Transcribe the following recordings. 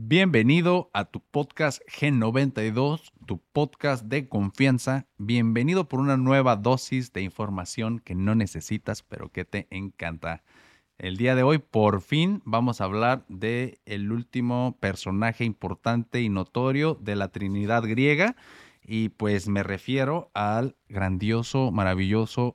Bienvenido a tu podcast G92, tu podcast de confianza. Bienvenido por una nueva dosis de información que no necesitas, pero que te encanta. El día de hoy, por fin, vamos a hablar de el último personaje importante y notorio de la Trinidad griega. Y pues me refiero al grandioso, maravilloso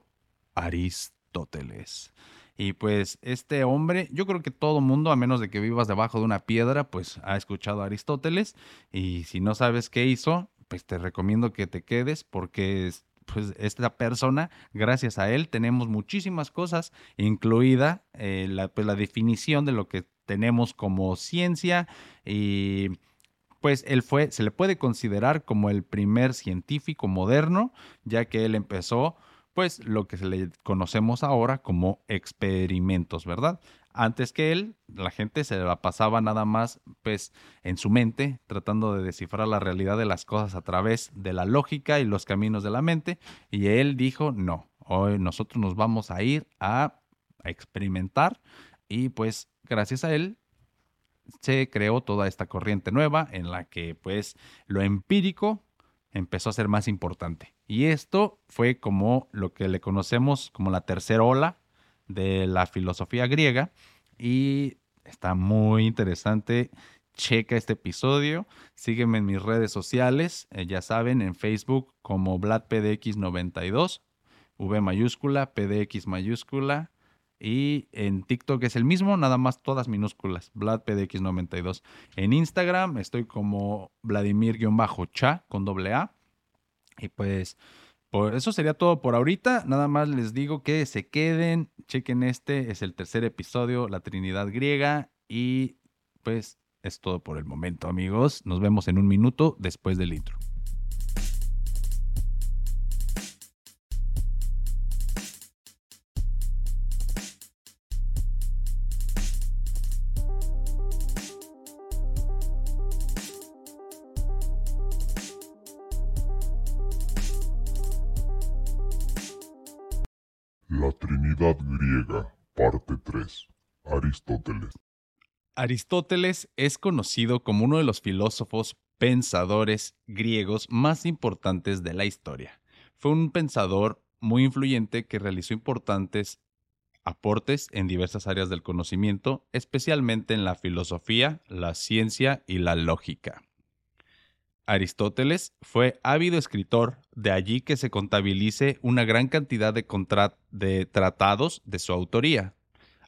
Aristóteles. Y pues este hombre, yo creo que todo mundo, a menos de que vivas debajo de una piedra, pues ha escuchado a Aristóteles. Y si no sabes qué hizo, pues te recomiendo que te quedes porque pues esta persona, gracias a él, tenemos muchísimas cosas, incluida eh, pues, la definición de lo que tenemos como ciencia y pues él fue, se le puede considerar como el primer científico moderno, ya que él empezó pues lo que se le conocemos ahora como experimentos, ¿verdad? Antes que él, la gente se la pasaba nada más pues en su mente tratando de descifrar la realidad de las cosas a través de la lógica y los caminos de la mente y él dijo, "No, hoy nosotros nos vamos a ir a, experimentar" y pues gracias a él se creó toda esta corriente nueva en la que pues lo empírico empezó a ser más importante. Y esto fue como lo que le conocemos como la tercera ola de la filosofía griega. Y está muy interesante. Checa este episodio. Sígueme en mis redes sociales. Eh, ya saben, en Facebook como VladPDX92. V mayúscula, PDX mayúscula. Y en TikTok es el mismo, nada más todas minúsculas, VladPDX92. En Instagram estoy como Vladimir-cha con doble A. Y pues, por eso sería todo por ahorita. Nada más les digo que se queden, chequen este, es el tercer episodio, la Trinidad griega. Y pues es todo por el momento, amigos. Nos vemos en un minuto después del intro. La Trinidad griega, parte 3. Aristóteles. Aristóteles es conocido como uno de los filósofos pensadores griegos más importantes de la historia. Fue un pensador muy influyente que realizó importantes aportes en diversas áreas del conocimiento, especialmente en la filosofía, la ciencia y la lógica. Aristóteles fue ávido escritor, de allí que se contabilice una gran cantidad de, tratados de su autoría,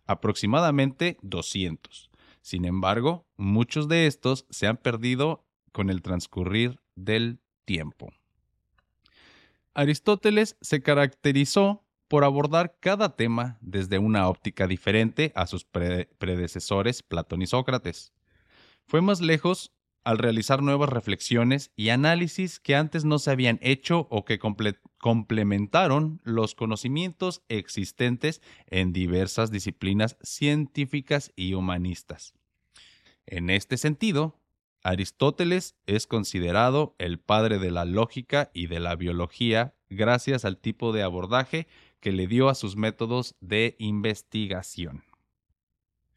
aproximadamente 200. Sin embargo, muchos de estos se han perdido con el transcurrir del tiempo. Aristóteles se caracterizó por abordar cada tema desde una óptica diferente a sus predecesores Platón y Sócrates. Fue más lejos al realizar nuevas reflexiones y análisis que antes no se habían hecho o que complementaron los conocimientos existentes en diversas disciplinas científicas y humanistas. En este sentido, Aristóteles es considerado el padre de la lógica y de la biología gracias al tipo de abordaje que le dio a sus métodos de investigación.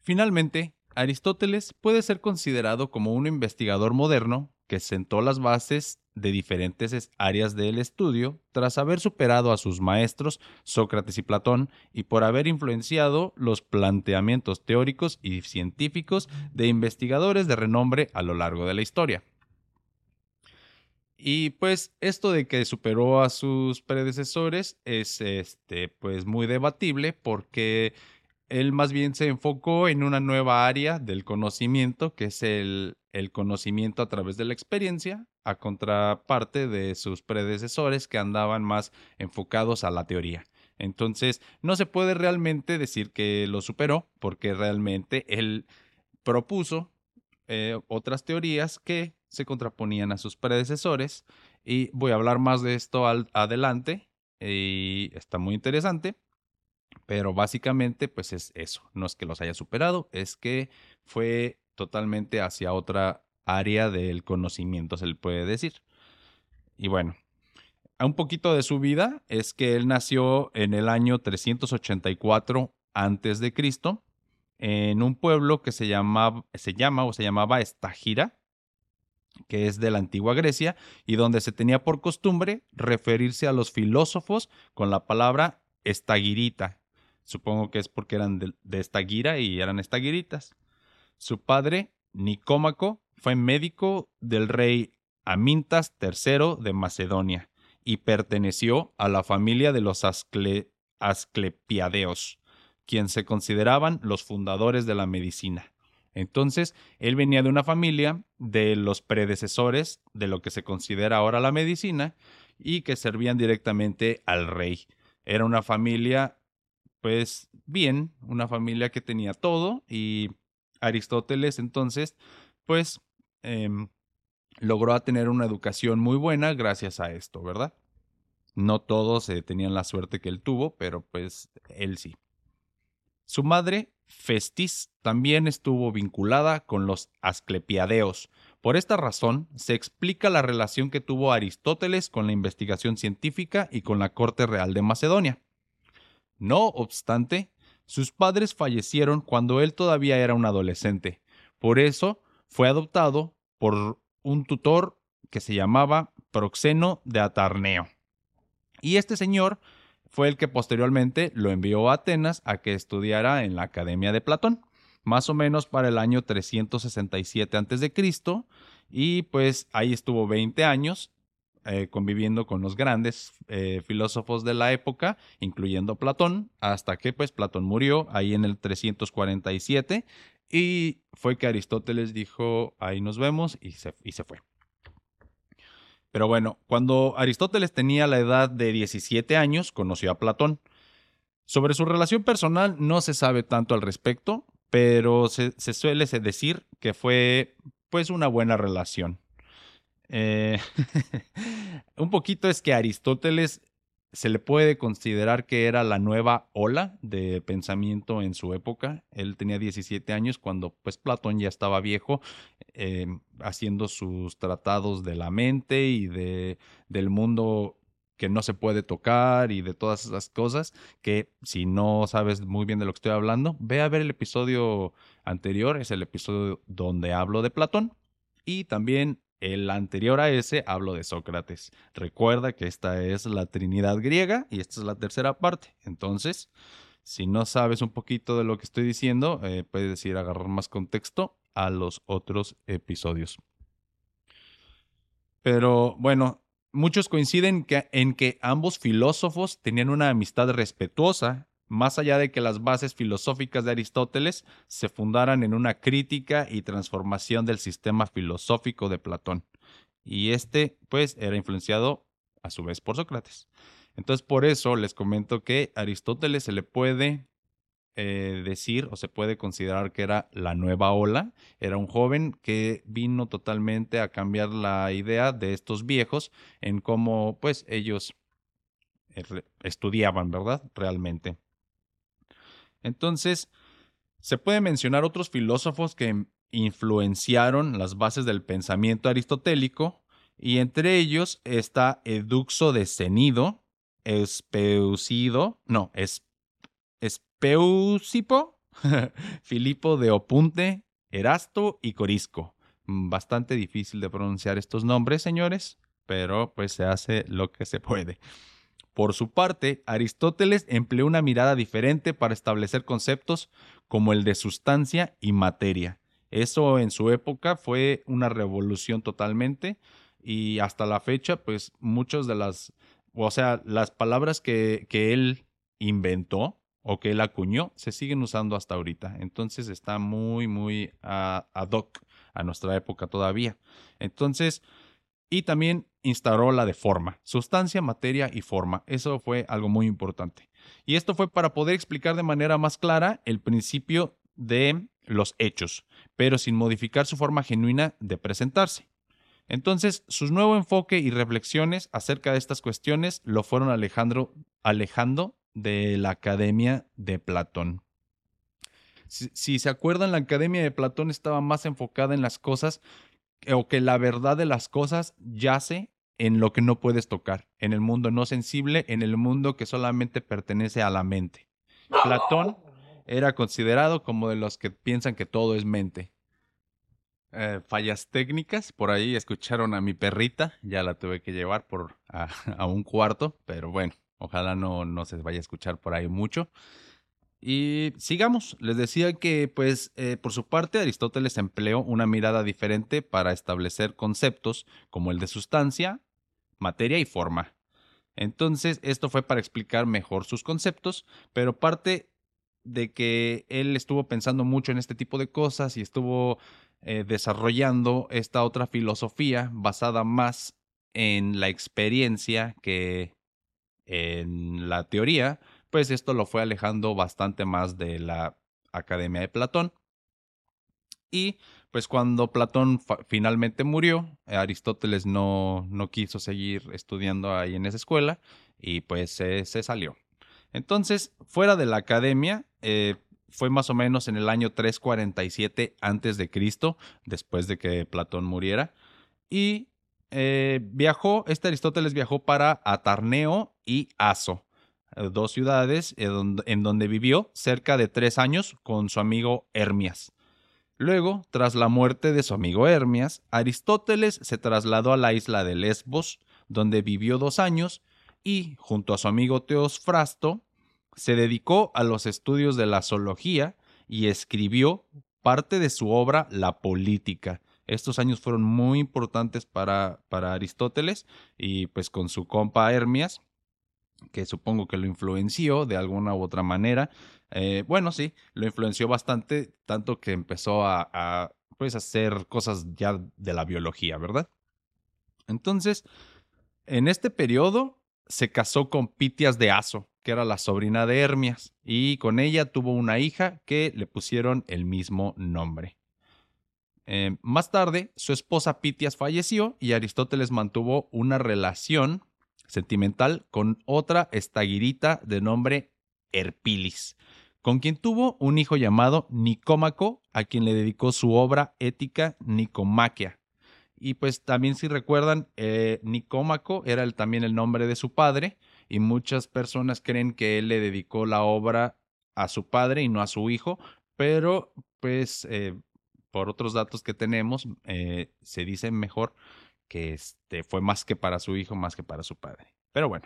Finalmente, Aristóteles puede ser considerado como un investigador moderno que sentó las bases de diferentes áreas del estudio tras haber superado a sus maestros Sócrates y Platón y por haber influenciado los planteamientos teóricos y científicos de investigadores de renombre a lo largo de la historia. Y pues esto de que superó a sus predecesores es este pues muy debatible porque él más bien se enfocó en una nueva área del conocimiento, que es el, conocimiento a través de la experiencia, a contraparte de sus predecesores que andaban más enfocados a la teoría. Entonces, no se puede realmente decir que lo superó, porque realmente él propuso eh, otras teorías que se contraponían a sus predecesores. Y voy a hablar más de esto adelante. Y está muy interesante. Pero básicamente, pues es eso. No es que los haya superado, es que fue totalmente hacia otra área del conocimiento, se le puede decir. Y bueno, un poquito de su vida es que él nació en el año 384 antes de Cristo en un pueblo que se, llamaba, se llama o se llamaba Estagira, que es de la antigua Grecia, y donde se tenía por costumbre referirse a los filósofos con la palabra estagirita. Supongo que es porque eran de, de estagira y eran estagiritas. Su padre, Nicómaco, fue médico del rey Amintas III de Macedonia y perteneció a la familia de los Asclepiadeos, quien se consideraban los fundadores de la medicina. Entonces, él venía de una familia de los predecesores de lo que se considera ahora la medicina y que servían directamente al rey. Era una familia, pues bien, una familia que tenía todo y Aristóteles entonces, pues, em, logró tener una educación muy buena gracias a esto, ¿verdad? No todos eh, tenían la suerte que él tuvo, pero pues él sí. Su madre, Festis, también estuvo vinculada con los Asclepiadeos. Por esta razón, se explica la relación que tuvo Aristóteles con la investigación científica y con la corte real de Macedonia. No obstante, sus padres fallecieron cuando él todavía era un adolescente. Por eso fue adoptado por un tutor que se llamaba Proxeno de Atarneo. Y este señor fue el que posteriormente lo envió a Atenas a que estudiara en la Academia de Platón, más o menos para el año 367 a.C. Y pues ahí estuvo 20 años eh, conviviendo con los grandes eh, filósofos de la época, incluyendo Platón, hasta que pues Platón murió ahí en el 347 y fue que Aristóteles dijo, ahí nos vemos y se, y se fue. Pero bueno, cuando Aristóteles tenía la edad de 17 años, conoció a Platón. Sobre su relación personal no se sabe tanto al respecto, pero se, se suele decir que fue pues una buena relación. Eh, un poquito es que Aristóteles se le puede considerar que era la nueva ola de pensamiento en su época. Él tenía 17 años cuando pues Platón ya estaba viejo, eh, haciendo sus tratados de la mente y de, del mundo que no se puede tocar y de todas esas cosas que si no sabes muy bien de lo que estoy hablando, ve a ver el episodio anterior, es el episodio donde hablo de Platón y también el anterior a ese hablo de Sócrates. Recuerda que esta es la Trinidad griega y esta es la tercera parte. Entonces, si no sabes un poquito de lo que estoy diciendo, eh, puedes ir a agarrar más contexto a los otros episodios. Pero bueno, muchos coinciden en que ambos filósofos tenían una amistad respetuosa más allá de que las bases filosóficas de Aristóteles se fundaran en una crítica y transformación del sistema filosófico de Platón. Y este, pues, era influenciado a su vez por Sócrates. Entonces, por eso les comento que Aristóteles se le puede eh, decir o se puede considerar que era la nueva ola. Era un joven que vino totalmente a cambiar la idea de estos viejos en cómo, pues, ellos eh, estudiaban, ¿verdad? Realmente. Entonces, se puede mencionar otros filósofos que influenciaron las bases del pensamiento aristotélico, y entre ellos está Eduxo de Cenido, Espeusido, no, es, Espeusipo, Filipo de Opunte, Erasto y Corisco. Bastante difícil de pronunciar estos nombres, señores, pero pues se hace lo que se puede. Por su parte, Aristóteles empleó una mirada diferente para establecer conceptos como el de sustancia y materia. Eso en su época fue una revolución totalmente y hasta la fecha, pues muchas de las, o sea, las palabras que, que él inventó o que él acuñó se siguen usando hasta ahorita. Entonces está muy, muy ad hoc a nuestra época todavía. Entonces, y también instauró la de forma, sustancia, materia y forma. Eso fue algo muy importante. Y esto fue para poder explicar de manera más clara el principio de los hechos, pero sin modificar su forma genuina de presentarse. Entonces, su nuevo enfoque y reflexiones acerca de estas cuestiones lo fueron alejando, alejando de la Academia de Platón. Si, si, se acuerdan, la Academia de Platón estaba más enfocada en las cosas o que la verdad de las cosas yace en lo que no puedes tocar, en el mundo no sensible, en el mundo que solamente pertenece a la mente. Platón era considerado como de los que piensan que todo es mente. Eh, fallas técnicas, por ahí escucharon a mi perrita, ya la tuve que llevar por a, un cuarto, pero bueno, ojalá no, no se vaya a escuchar por ahí mucho. Y sigamos, les decía que pues eh, por su parte Aristóteles empleó una mirada diferente para establecer conceptos como el de sustancia, materia y forma. Entonces esto fue para explicar mejor sus conceptos, pero parte de que él estuvo pensando mucho en este tipo de cosas y estuvo eh, desarrollando esta otra filosofía basada más en la experiencia que en la teoría, pues esto lo fue alejando bastante más de la Academia de Platón. Y pues cuando Platón finalmente murió, Aristóteles no, no, quiso seguir estudiando ahí en esa escuela y pues se salió. Entonces, fuera de la academia, eh, fue más o menos en el año 347 antes de Cristo, después de que Platón muriera, y eh, viajó, este Aristóteles viajó para Atarneo y Aso, dos ciudades en donde vivió cerca de tres años con su amigo Hermias. Luego, tras la muerte de su amigo Hermias, Aristóteles se trasladó a la isla de Lesbos, donde vivió dos años, y, junto a su amigo Teosfrasto, se dedicó a los estudios de la zoología y escribió parte de su obra La Política. Estos años fueron muy importantes para, para Aristóteles y pues con su compa Hermias, que supongo que lo influenció de alguna u otra manera. Eh, bueno, sí, lo influenció bastante, tanto que empezó a, a pues, hacer cosas ya de la biología, ¿verdad? Entonces, en este periodo se casó con Pitias de Aso, que era la sobrina de Hermias, y con ella tuvo una hija que le pusieron el mismo nombre. Eh, más tarde, su esposa Pitias falleció y Aristóteles mantuvo una relación sentimental con otra estagirita de nombre Herpilis, con quien tuvo un hijo llamado Nicómaco, a quien le dedicó su obra ética Nicomaquia, y pues también si recuerdan, eh, Nicómaco era también el nombre de su padre y muchas personas creen que él le dedicó la obra a su padre y no a su hijo, pero pues eh, por otros datos que tenemos eh, se dice mejor que este, fue más que para su hijo, más que para su padre. Pero bueno.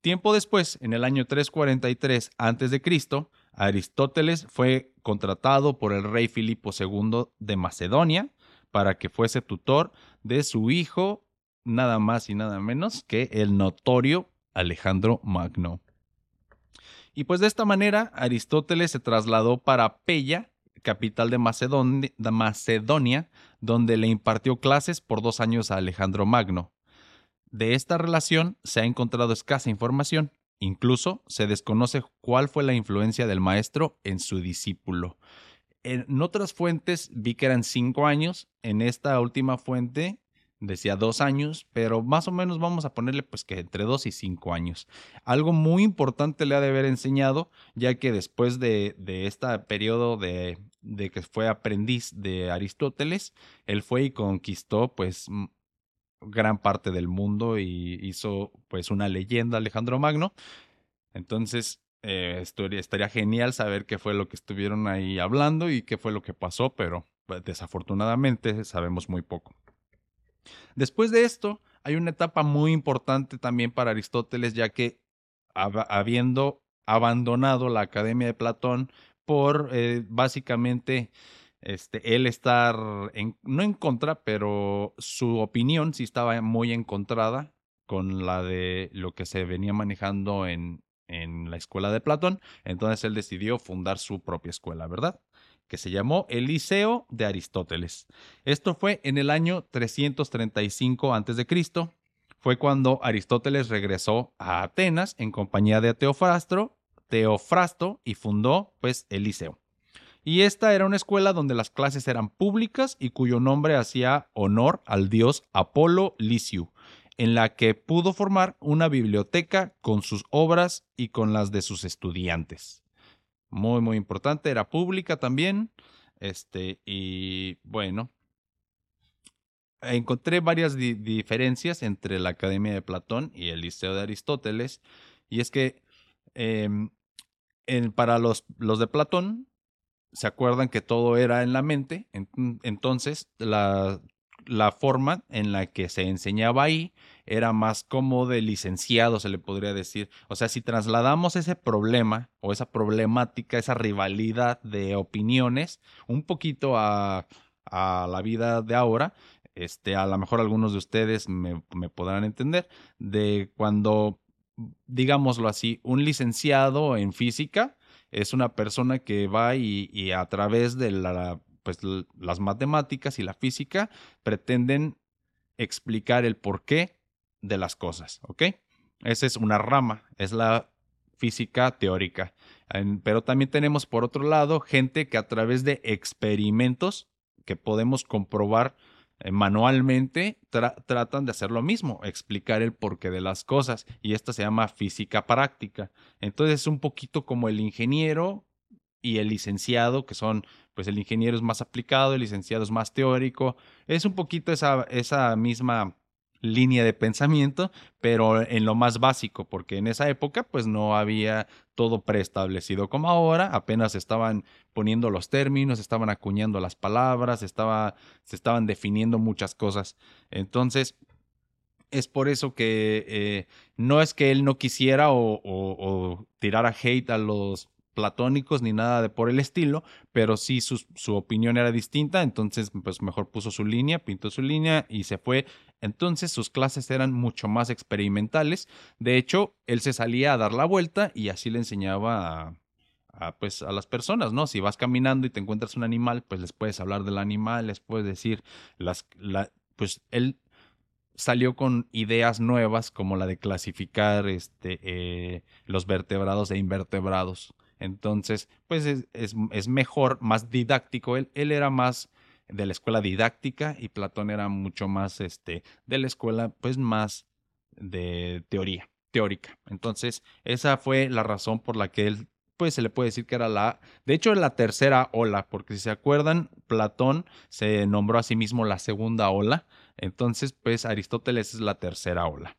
Tiempo después, en el año 343 a.C., Aristóteles fue contratado por el rey Filipo II de Macedonia para que fuese tutor de su hijo, nada más y nada menos que el notorio Alejandro Magno. Y pues de esta manera Aristóteles se trasladó para Pella, capital de Macedonia, donde le impartió clases por dos años a Alejandro Magno. De esta relación se ha encontrado escasa información, incluso se desconoce cuál fue la influencia del maestro en su discípulo. En otras fuentes vi que eran cinco años. En esta última fuente decía dos años, pero más o menos vamos a ponerle pues que entre dos y cinco años. Algo muy importante le ha de haber enseñado, ya que después de, de este periodo de, de, que fue aprendiz de Aristóteles, él fue y conquistó pues gran parte del mundo y hizo pues una leyenda Alejandro Magno. Entonces, eh, estaría, genial saber qué fue lo que estuvieron ahí hablando y qué fue lo que pasó, pero pues, desafortunadamente sabemos muy poco. Después de esto, hay una etapa muy importante también para Aristóteles, ya que habiendo abandonado la Academia de Platón por eh, básicamente este, él estar en, no en contra, pero su opinión sí estaba muy encontrada con la de lo que se venía manejando en, en la escuela de Platón, entonces él decidió fundar su propia escuela, ¿verdad? Que se llamó el Liceo de Aristóteles. Esto fue en el año 335 a.C. Fue cuando Aristóteles regresó a Atenas en compañía de Teofrasto, Teofrasto y fundó pues el Liceo. Y esta era una escuela donde las clases eran públicas y cuyo nombre hacía honor al dios Apolo Liciu, en la que pudo formar una biblioteca con sus obras y con las de sus estudiantes. Muy, muy importante, era pública también. Este, y bueno, encontré varias diferencias entre la Academia de Platón y el Liceo de Aristóteles, y es que em, para los, los de Platón, se acuerdan que todo era en la mente, entonces la, la forma en la que se enseñaba ahí era más como de licenciado, se le podría decir. O sea, si trasladamos ese problema o esa problemática, esa rivalidad de opiniones un poquito a, a la vida de ahora, este, a lo mejor algunos de ustedes me, me podrán entender, de cuando, digámoslo así, un licenciado en física es una persona que va y, y a través de la pues las matemáticas y la física pretenden explicar el porqué de las cosas, ¿ok? Esa es una rama, es la física teórica. Pero también tenemos por otro lado gente que a través de experimentos que podemos comprobar eh, manualmente tratan de hacer lo mismo, explicar el porqué de las cosas y esta se llama física práctica. Entonces es un poquito como el ingeniero y el licenciado, que son, pues el ingeniero es más aplicado, el licenciado es más teórico. Es un poquito esa, esa misma línea de pensamiento, pero en lo más básico, porque en esa época pues no había todo preestablecido como ahora, apenas estaban poniendo los términos, estaban acuñando las palabras, estaba, se estaban definiendo muchas cosas. Entonces, es por eso que eh, no es que él no quisiera o, o, tirara hate a los platónicos ni nada de por el estilo, pero sí su, su, opinión era distinta, entonces pues mejor puso su línea, pintó su línea y se fue. Entonces sus clases eran mucho más experimentales. De hecho, él se salía a dar la vuelta y así le enseñaba a, pues a las personas, ¿no? Si vas caminando y te encuentras un animal, pues les puedes hablar del animal, les puedes decir las la, pues él salió con ideas nuevas como la de clasificar este, eh, los vertebrados e invertebrados. Entonces, pues es, es, mejor, más didáctico. Él, él, era más de la escuela didáctica y Platón era mucho más este, de la escuela, pues más de teoría, teórica. Entonces, esa fue la razón por la que él, pues se le puede decir que era la, de hecho, la tercera ola, porque si se acuerdan, Platón se nombró a sí mismo la segunda ola. Entonces, pues Aristóteles es la tercera ola.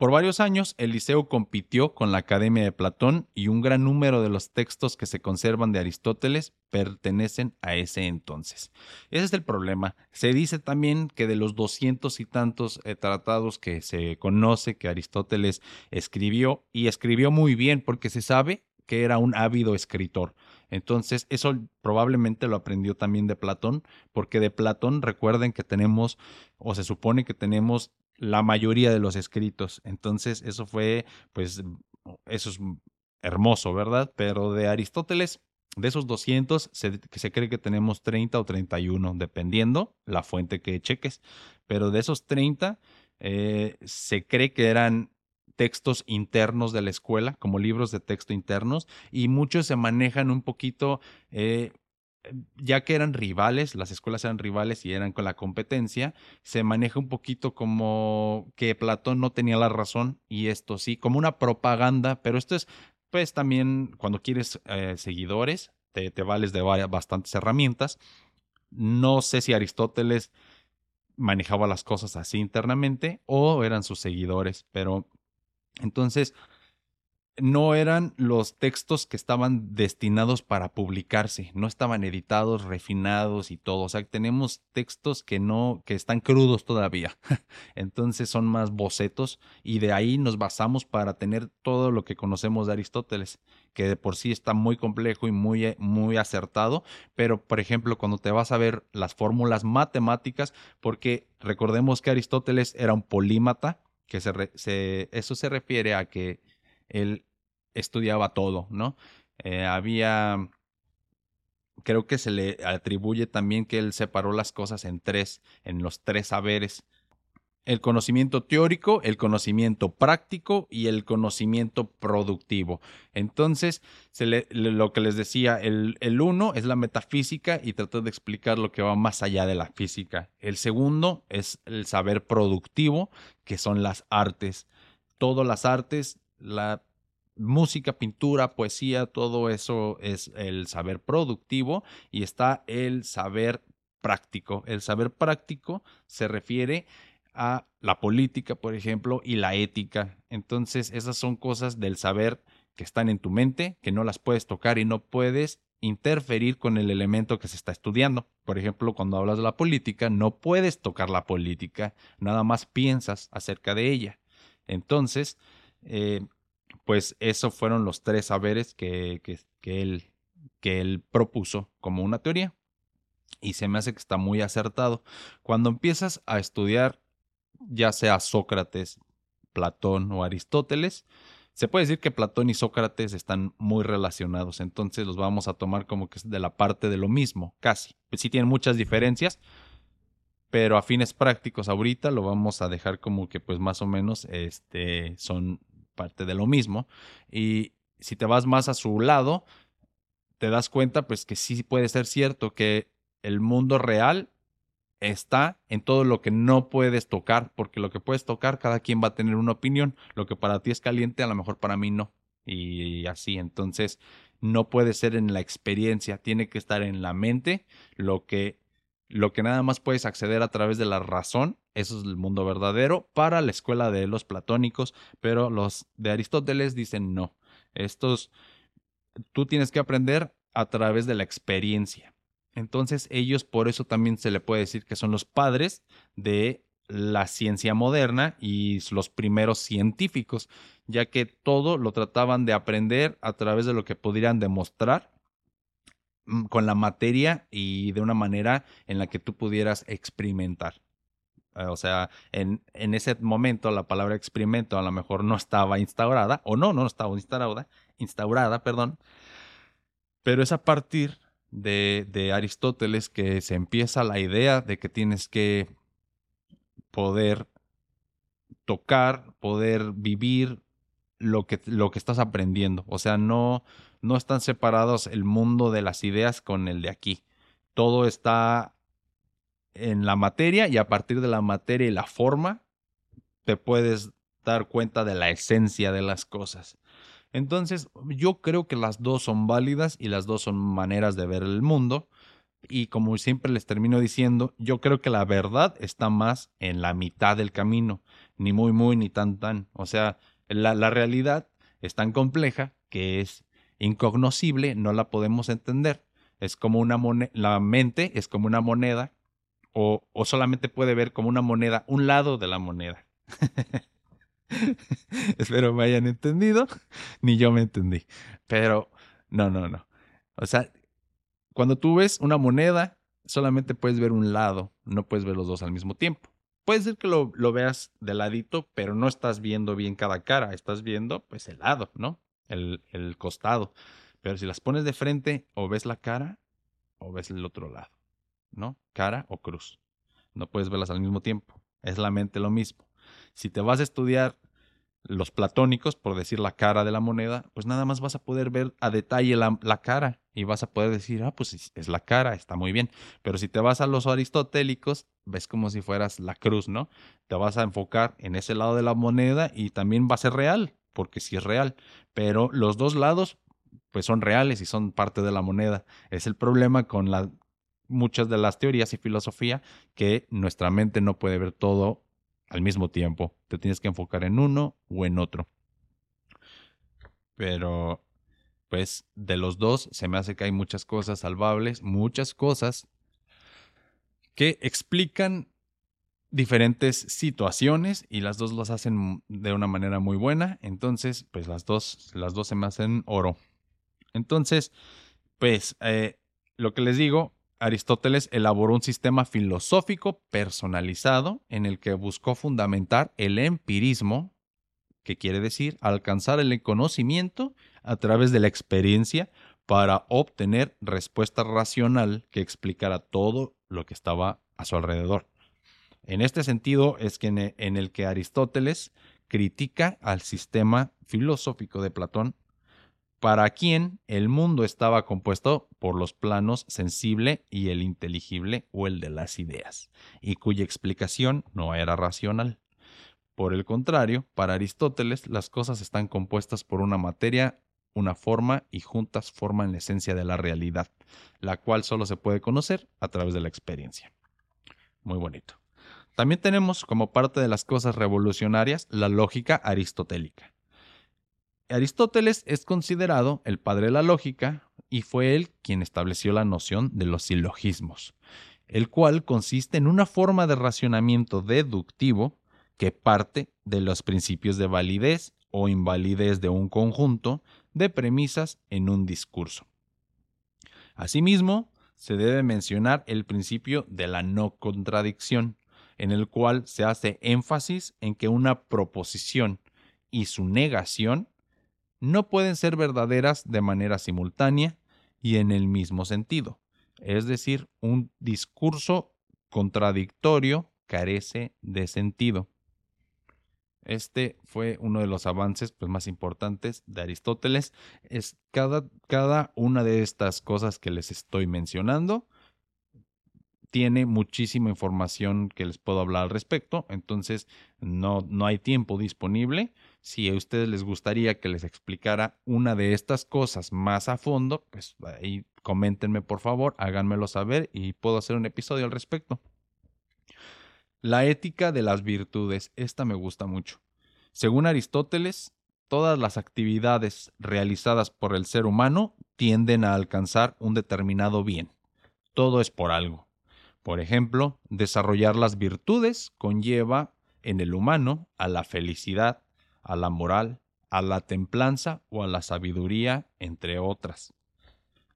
Por varios años, el liceo compitió con la Academia de Platón y un gran número de los textos que se conservan de Aristóteles pertenecen a ese entonces. Ese es el problema. Se dice también que de los doscientos y tantos eh, tratados que se conoce que Aristóteles escribió, y escribió muy bien porque se sabe que era un ávido escritor. Entonces, eso probablemente lo aprendió también de Platón, porque de Platón recuerden que tenemos, o se supone que tenemos la mayoría de los escritos. Entonces, eso fue, pues, eso es hermoso, ¿verdad? Pero de Aristóteles, de esos 200, se, se cree que tenemos 30 o 31, dependiendo la fuente que cheques. Pero de esos 30, eh, se cree que eran textos internos de la escuela, como libros de texto internos, y muchos se manejan un poquito eh, ya que eran rivales, las escuelas eran rivales y eran con la competencia, se maneja un poquito como que Platón no tenía la razón y esto sí, como una propaganda, pero esto es pues también cuando quieres eh, seguidores, te, te, vales de varias, bastantes herramientas. No sé si Aristóteles manejaba las cosas así internamente o eran sus seguidores, pero entonces no eran los textos que estaban destinados para publicarse, no estaban editados, refinados y todo, o sea, tenemos textos que no que están crudos todavía. Entonces son más bocetos y de ahí nos basamos para tener todo lo que conocemos de Aristóteles, que de por sí está muy complejo y muy muy acertado, pero por ejemplo, cuando te vas a ver las fórmulas matemáticas, porque recordemos que Aristóteles era un polímata, que eso se refiere a que él estudiaba todo, ¿no? Eh, había, creo que se le atribuye también que él separó las cosas en tres, en los tres saberes. El conocimiento teórico, el conocimiento práctico y el conocimiento productivo. Entonces, se le, lo que les decía, el, el uno es la metafísica y tratar de explicar lo que va más allá de la física. El segundo es el saber productivo, que son las artes. Todas las artes, la música, pintura, poesía, todo eso es el saber productivo y está el saber práctico. El saber práctico se refiere a la política, por ejemplo, y la ética. Entonces, esas son cosas del saber que están en tu mente, que no las puedes tocar y no puedes interferir con el elemento que se está estudiando. Por ejemplo, cuando hablas de la política, no puedes tocar la política, nada más piensas acerca de ella. Entonces, eh, pues esos fueron los tres saberes que, que, él, que él propuso como una teoría. Y se me hace que está muy acertado. Cuando empiezas a estudiar, ya sea Sócrates, Platón o Aristóteles, se puede decir que Platón y Sócrates están muy relacionados, entonces los vamos a tomar como que de la parte de lo mismo, casi. Pues tienen muchas diferencias, pero a fines prácticos ahorita lo vamos a dejar como que pues más o menos este, son parte de lo mismo. Y si te vas más a su lado, te das cuenta pues que sí puede ser cierto que el mundo real está en todo lo que no puedes tocar, porque lo que puedes tocar, cada quien va a tener una opinión. Lo que para ti es caliente, a lo mejor para mí no. Y así, entonces, no puede ser en la experiencia, tiene que estar en la mente. Lo que, lo que nada más puedes acceder a través de la razón, eso es el mundo verdadero para la escuela de los platónicos, pero los de Aristóteles dicen no. Estos, tú tienes que aprender a través de la experiencia. Entonces ellos por eso también se le puede decir que son los padres de la ciencia moderna y los primeros científicos, ya que todo lo trataban de aprender a través de lo que pudieran demostrar con la materia y de una manera en la que tú pudieras experimentar. Eh, o sea, en, en, ese momento la palabra experimento a lo mejor no estaba instaurada, o no, no estaba instaurada, instaurada, perdón, pero es a partir de, Aristóteles que se empieza la idea de que tienes que poder tocar, poder vivir lo que, lo que estás aprendiendo. O sea, no, no están separados el mundo de las ideas con el de aquí. Todo está en la materia y a partir de la materia y la forma te puedes dar cuenta de la esencia de las cosas. Entonces, yo creo que las dos son válidas y las dos son maneras de ver el mundo. Y como siempre les termino diciendo, yo creo que la verdad está más en la mitad del camino, ni muy, muy, ni tan, tan. O sea, la, la realidad es tan compleja que es incognoscible, no la podemos entender. Es como una moneda, la mente es como una moneda, o, o solamente puede ver como una moneda un lado de la moneda. Espero me hayan entendido. Ni yo me entendí. Pero no, no, no. O sea, cuando tú ves una moneda, solamente puedes ver un lado, no puedes ver los dos al mismo tiempo. Puede ser que lo, lo veas de ladito, pero no estás viendo bien cada cara, estás viendo pues el lado, ¿no? El, el costado. Pero si las pones de frente, o ves la cara o ves el otro lado, ¿no? Cara o cruz. No puedes verlas al mismo tiempo. Es la mente lo mismo. Si te vas a estudiar los platónicos, por decir la cara de la moneda, pues nada más vas a poder ver a detalle la, cara y vas a poder decir, ah, pues es la cara, está muy bien. Pero si te vas a los aristotélicos, ves como si fueras la cruz, ¿no? Te vas a enfocar en ese lado de la moneda y también va a ser real, porque sí es real. Pero los dos lados, pues son reales y son parte de la moneda. Es el problema con la, muchas de las teorías y filosofía que nuestra mente no puede ver todo al mismo tiempo. Te tienes que enfocar en uno o en otro. Pero, pues, de los dos se me hace que hay muchas cosas salvables, muchas cosas que explican diferentes situaciones y las dos las hacen de una manera muy buena. Entonces, pues las dos, las dos se me hacen oro. Entonces, pues, eh, lo que les digo, Aristóteles elaboró un sistema filosófico personalizado en el que buscó fundamentar el empirismo, que quiere decir alcanzar el conocimiento a través de la experiencia para obtener respuesta racional que explicara todo lo que estaba a su alrededor. En este sentido es que en el que Aristóteles critica al sistema filosófico de Platón para quien el mundo estaba compuesto por los planos sensible y el inteligible o el de las ideas, y cuya explicación no era racional. Por el contrario, para Aristóteles las cosas están compuestas por una materia, una forma y juntas forman la esencia de la realidad, la cual solo se puede conocer a través de la experiencia. Muy bonito. También tenemos como parte de las cosas revolucionarias la lógica aristotélica Aristóteles es considerado el padre de la lógica y fue él quien estableció la noción de los silogismos, el cual consiste en una forma de racionamiento deductivo que parte de los principios de validez o invalidez de un conjunto de premisas en un discurso. Asimismo, se debe mencionar el principio de la no contradicción, en el cual se hace énfasis en que una proposición y su negación no pueden ser verdaderas de manera simultánea y en el mismo sentido. Es decir, un discurso contradictorio carece de sentido. Este fue uno de los avances pues, más importantes de Aristóteles. Es cada, cada una de estas cosas que les estoy mencionando tiene muchísima información que les puedo hablar al respecto, entonces no, no hay tiempo disponible. Si a ustedes les gustaría que les explicara una de estas cosas más a fondo, pues ahí coméntenme por favor, háganmelo saber y puedo hacer un episodio al respecto. La ética de las virtudes, esta me gusta mucho. Según Aristóteles, todas las actividades realizadas por el ser humano tienden a alcanzar un determinado bien. Todo es por algo. Por ejemplo, desarrollar las virtudes conlleva en el humano a la felicidad, a la moral, a la templanza o a la sabiduría, entre otras.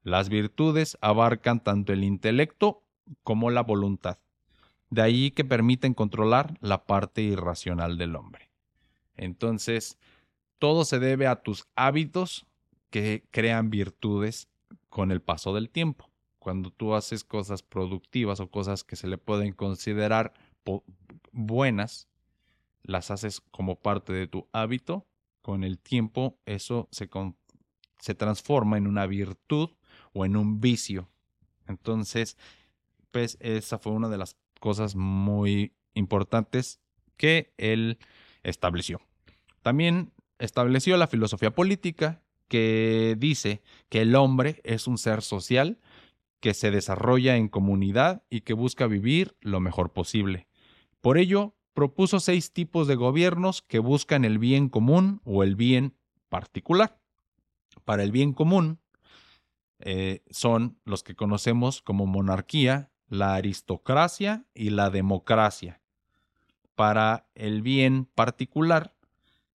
Las virtudes abarcan tanto el intelecto como la voluntad, de ahí que permiten controlar la parte irracional del hombre. Entonces, todo se debe a tus hábitos que crean virtudes con el paso del tiempo cuando tú haces cosas productivas o cosas que se le pueden considerar buenas, las haces como parte de tu hábito, con el tiempo eso se, se transforma en una virtud o en un vicio. Entonces, pues esa fue una de las cosas muy importantes que él estableció. También estableció la filosofía política que dice que el hombre es un ser social que se desarrolla en comunidad y que busca vivir lo mejor posible. Por ello, propuso seis tipos de gobiernos que buscan el bien común o el bien particular. Para el bien común eh, son los que conocemos como monarquía, la aristocracia y la democracia. Para el bien particular,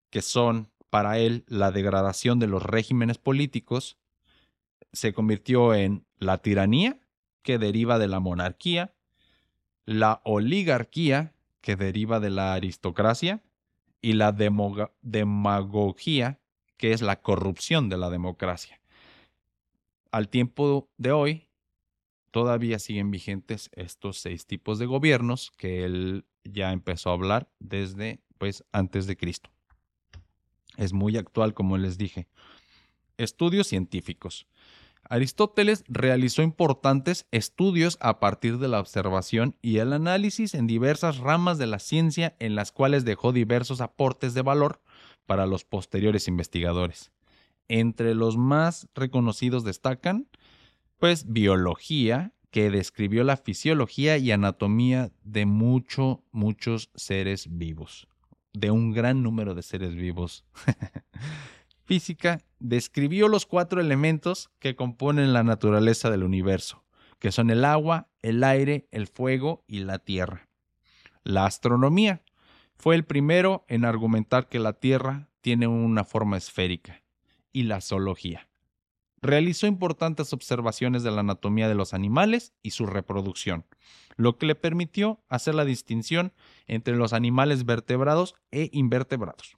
que son para él la degradación de los regímenes políticos, se convirtió en la tiranía, que deriva de la monarquía, la oligarquía, que deriva de la aristocracia, y la demagogía, que es la corrupción de la democracia. Al tiempo de hoy, todavía siguen vigentes estos seis tipos de gobiernos que él ya empezó a hablar desde pues antes de Cristo. Es muy actual, como les dije. Estudios científicos. Aristóteles realizó importantes estudios a partir de la observación y el análisis en diversas ramas de la ciencia en las cuales dejó diversos aportes de valor para los posteriores investigadores. Entre los más reconocidos destacan, pues, biología, que describió la fisiología y anatomía de muchos, muchos seres vivos, de un gran número de seres vivos. física describió los cuatro elementos que componen la naturaleza del universo, que son el agua, el aire, el fuego y la tierra. La astronomía fue el primero en argumentar que la Tierra tiene una forma esférica, y la zoología. Realizó importantes observaciones de la anatomía de los animales y su reproducción, lo que le permitió hacer la distinción entre los animales vertebrados e invertebrados.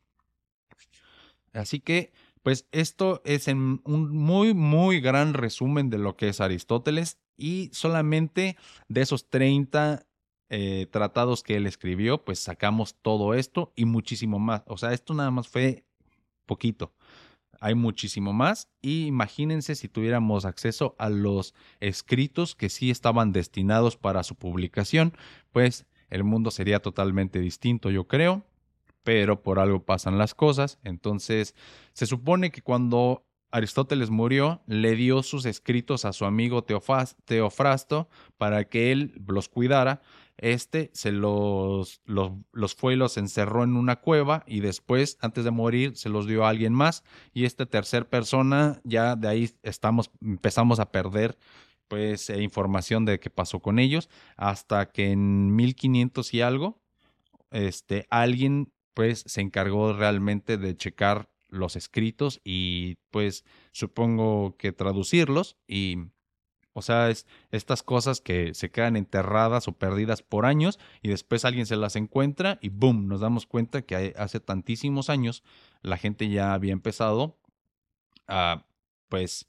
Así que, pues esto es en un muy, muy gran resumen de lo que es Aristóteles y solamente de esos 30 eh, tratados que él escribió, pues sacamos todo esto y muchísimo más. O sea, esto nada más fue poquito. Hay muchísimo más y imagínense si tuviéramos acceso a los escritos que sí estaban destinados para su publicación, pues el mundo sería totalmente distinto, yo creo pero por algo pasan las cosas. Entonces, se supone que cuando Aristóteles murió, le dio sus escritos a su amigo Teofrasto para que él los cuidara. Este se los, los, fue y los encerró en una cueva y después, antes de morir, se los dio a alguien más. Y esta tercera persona, ya de ahí estamos, empezamos a perder pues eh, información de qué pasó con ellos, hasta que en 1500 y algo, este, alguien pues se encargó realmente de checar los escritos y pues supongo que traducirlos y o sea, es estas cosas que se quedan enterradas o perdidas por años y después alguien se las encuentra y boom, nos damos cuenta que hace tantísimos años la gente ya había empezado a pues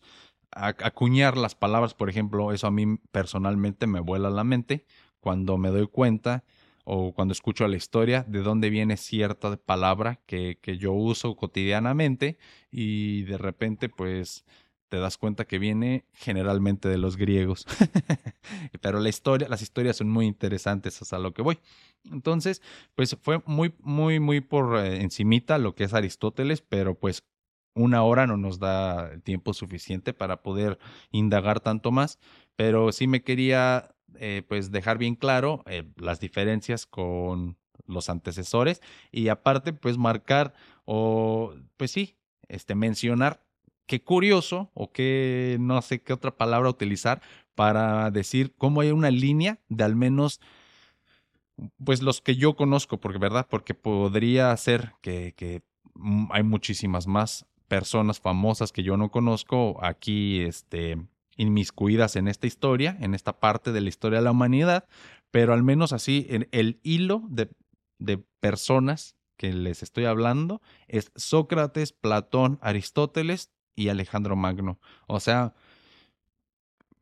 a acuñar las palabras, por ejemplo, eso a mí personalmente me vuela la mente cuando me doy cuenta o cuando escucho la historia de dónde viene cierta palabra que, que yo uso cotidianamente y de repente pues te das cuenta que viene generalmente de los griegos. Pero la historia, las historias son muy interesantes, hasta lo que voy. Entonces, pues fue muy, muy, muy por eh, encimita lo que es Aristóteles, pero pues una hora no nos da tiempo suficiente para poder indagar tanto más. Pero sí me quería eh, pues dejar bien claro eh, las diferencias con los antecesores y aparte pues marcar o pues sí, este mencionar qué curioso o qué no sé qué otra palabra utilizar para decir cómo hay una línea de al menos pues los que yo conozco, porque verdad, porque podría ser que, que hay muchísimas más personas famosas que yo no conozco aquí este inmiscuidas en esta historia, en esta parte de la historia de la humanidad, pero al menos así en el hilo de, de personas que les estoy hablando es Sócrates, Platón, Aristóteles y Alejandro Magno. O sea,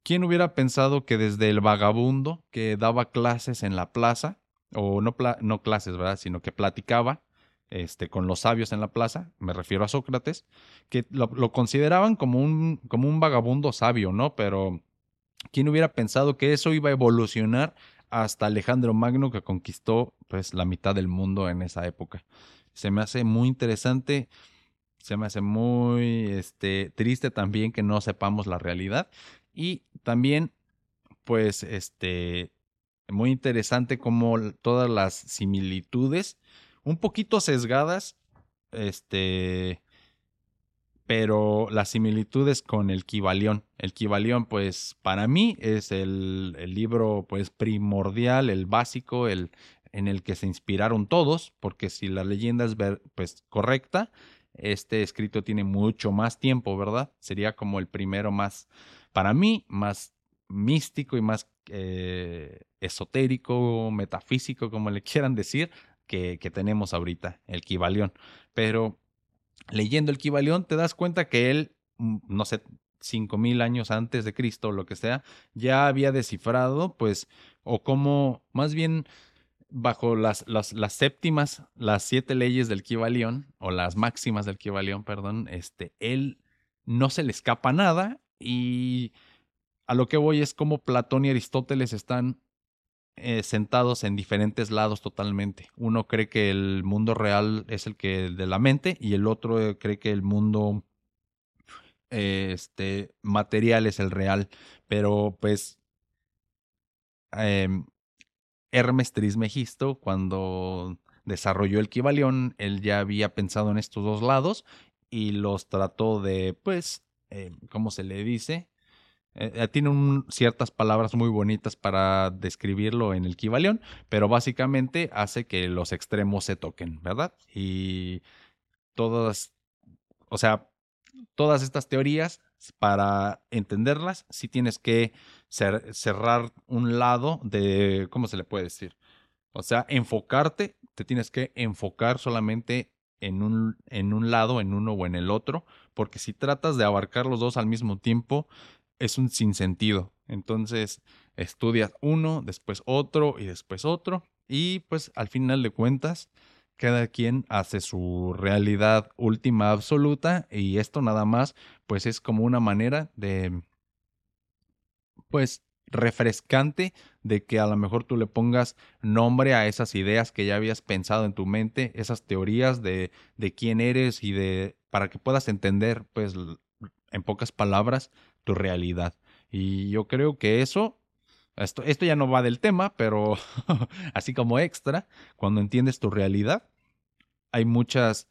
¿quién hubiera pensado que desde el vagabundo que daba clases en la plaza, o no, no clases, ¿verdad? Sino que platicaba este, con los sabios en la plaza, me refiero a Sócrates, que lo, consideraban como un, como un vagabundo sabio, ¿no? Pero ¿quién hubiera pensado que eso iba a evolucionar hasta Alejandro Magno que conquistó pues la mitad del mundo en esa época? Se me hace muy interesante, se me hace muy este, triste también que no sepamos la realidad y también pues este muy interesante como todas las similitudes un poquito sesgadas, este, pero las similitudes con el Kibalión. El Kibalión, pues, para mí es el, el, libro, pues, primordial, el básico, el en el que se inspiraron todos, porque si la leyenda es, pues, correcta, este escrito tiene mucho más tiempo, ¿verdad? Sería como el primero más, para mí, más místico y más eh, esotérico, metafísico, como le quieran decir, que, tenemos ahorita, el Kibalión. Pero leyendo el Kibalión te das cuenta que él, mm, no sé, cinco mil años antes de Cristo o lo que sea, ya había descifrado, pues, o como, más bien, bajo las, las, las séptimas, las siete leyes del Kibalión, o las máximas del Kibalión, perdón, este, él no se le escapa nada y a lo que voy es como Platón y Aristóteles están eh, sentados en diferentes lados totalmente. Uno cree que el mundo real es el que de la mente y el otro eh, cree que el mundo este, material es el real. Pero pues em, Hermes Trismegisto, cuando desarrolló el Kibalión, él ya había pensado en estos dos lados y los trató de, pues, eh, ¿cómo se le dice? Eh, eh, tiene ciertas palabras muy bonitas para describirlo en el Kibalión, pero básicamente hace que los extremos se toquen, ¿verdad? Y todas, o sea, todas estas teorías, para entenderlas, sí tienes que cerrar un lado de, ¿cómo se le puede decir? O sea, enfocarte, te tienes que enfocar solamente en un, en un lado, en uno o en el otro, porque si tratas de abarcar los dos al mismo tiempo, es un sinsentido. Entonces estudias uno, después otro y después otro. Y pues al final de cuentas, cada quien hace su realidad última absoluta y esto nada más pues es como una manera de pues refrescante de que a lo mejor tú le pongas nombre a esas ideas que ya habías pensado en tu mente, esas teorías de, de quién eres y de para que puedas entender pues en pocas palabras, tu realidad. Y yo creo que eso, esto, esto ya no va del tema, pero así como extra, cuando entiendes tu realidad, hay muchas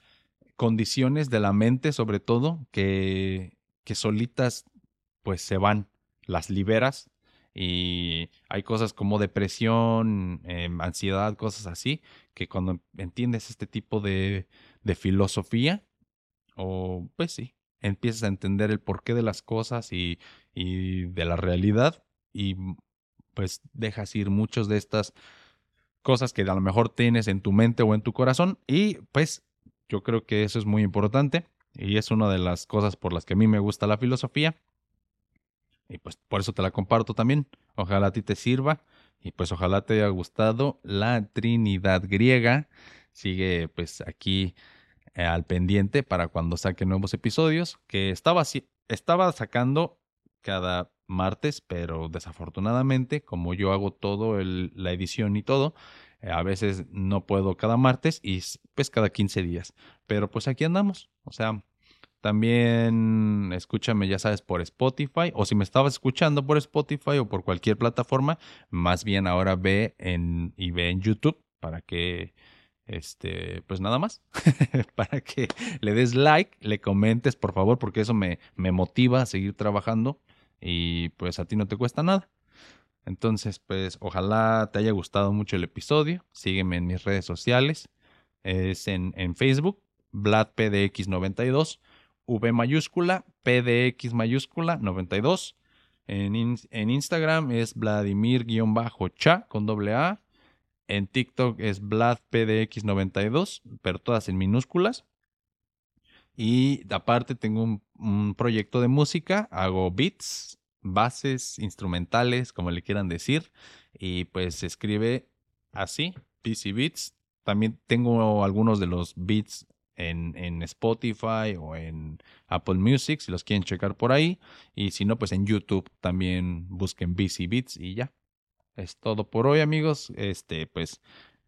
condiciones de la mente, sobre todo, que, que solitas pues se van, las liberas y hay cosas como depresión, em, ansiedad, cosas así, que cuando entiendes este tipo de, de filosofía, o pues sí, empiezas a entender el porqué de las cosas y, de la realidad y pues dejas ir muchas de estas cosas que a lo mejor tienes en tu mente o en tu corazón y pues yo creo que eso es muy importante y es una de las cosas por las que a mí me gusta la filosofía y pues por eso te la comparto también. Ojalá a ti te sirva y pues ojalá te haya gustado la Trinidad griega. Sigue pues aquí al pendiente para cuando saque nuevos episodios que estaba, estaba sacando cada martes, pero desafortunadamente como yo hago todo la edición y todo, eh, a veces no puedo cada martes y pues cada 15 días. Pero pues aquí andamos. O sea, también escúchame, ya sabes, por Spotify. O si me estabas escuchando por Spotify o por cualquier plataforma, más bien ahora ve en y ve en YouTube para que este, pues nada más, para que le des like, le comentes, por favor, porque eso me, me motiva a seguir trabajando y pues a ti no te cuesta nada. Entonces, pues ojalá te haya gustado mucho el episodio. Sígueme en mis redes sociales. Es en, en Facebook, VladPDX92 V mayúscula, PDX mayúscula, 92. En, en Instagram es Vladimir-cha con doble A. En TikTok es VladPDX92, pero todas en minúsculas. Y aparte tengo un, proyecto de música, hago beats, bases, instrumentales, como le quieran decir. Y pues se escribe así, PC Beats. También tengo algunos de los beats en, Spotify o en Apple Music si los quieren checar por ahí. Y si no, pues en YouTube también busquen BC Beats y ya. Es todo por hoy, amigos. Este, pues,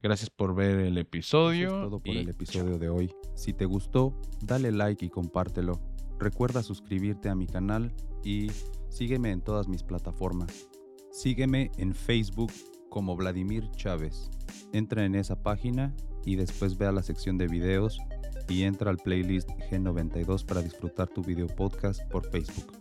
gracias por ver el episodio. es todo por el episodio de hoy. Si te gustó, dale like y compártelo. Recuerda suscribirte a mi canal y sígueme en todas mis plataformas. Sígueme en Facebook como Vladimir Chávez. Entra en esa página y después ve a la sección de videos y entra al playlist G92 para disfrutar tu video podcast por Facebook.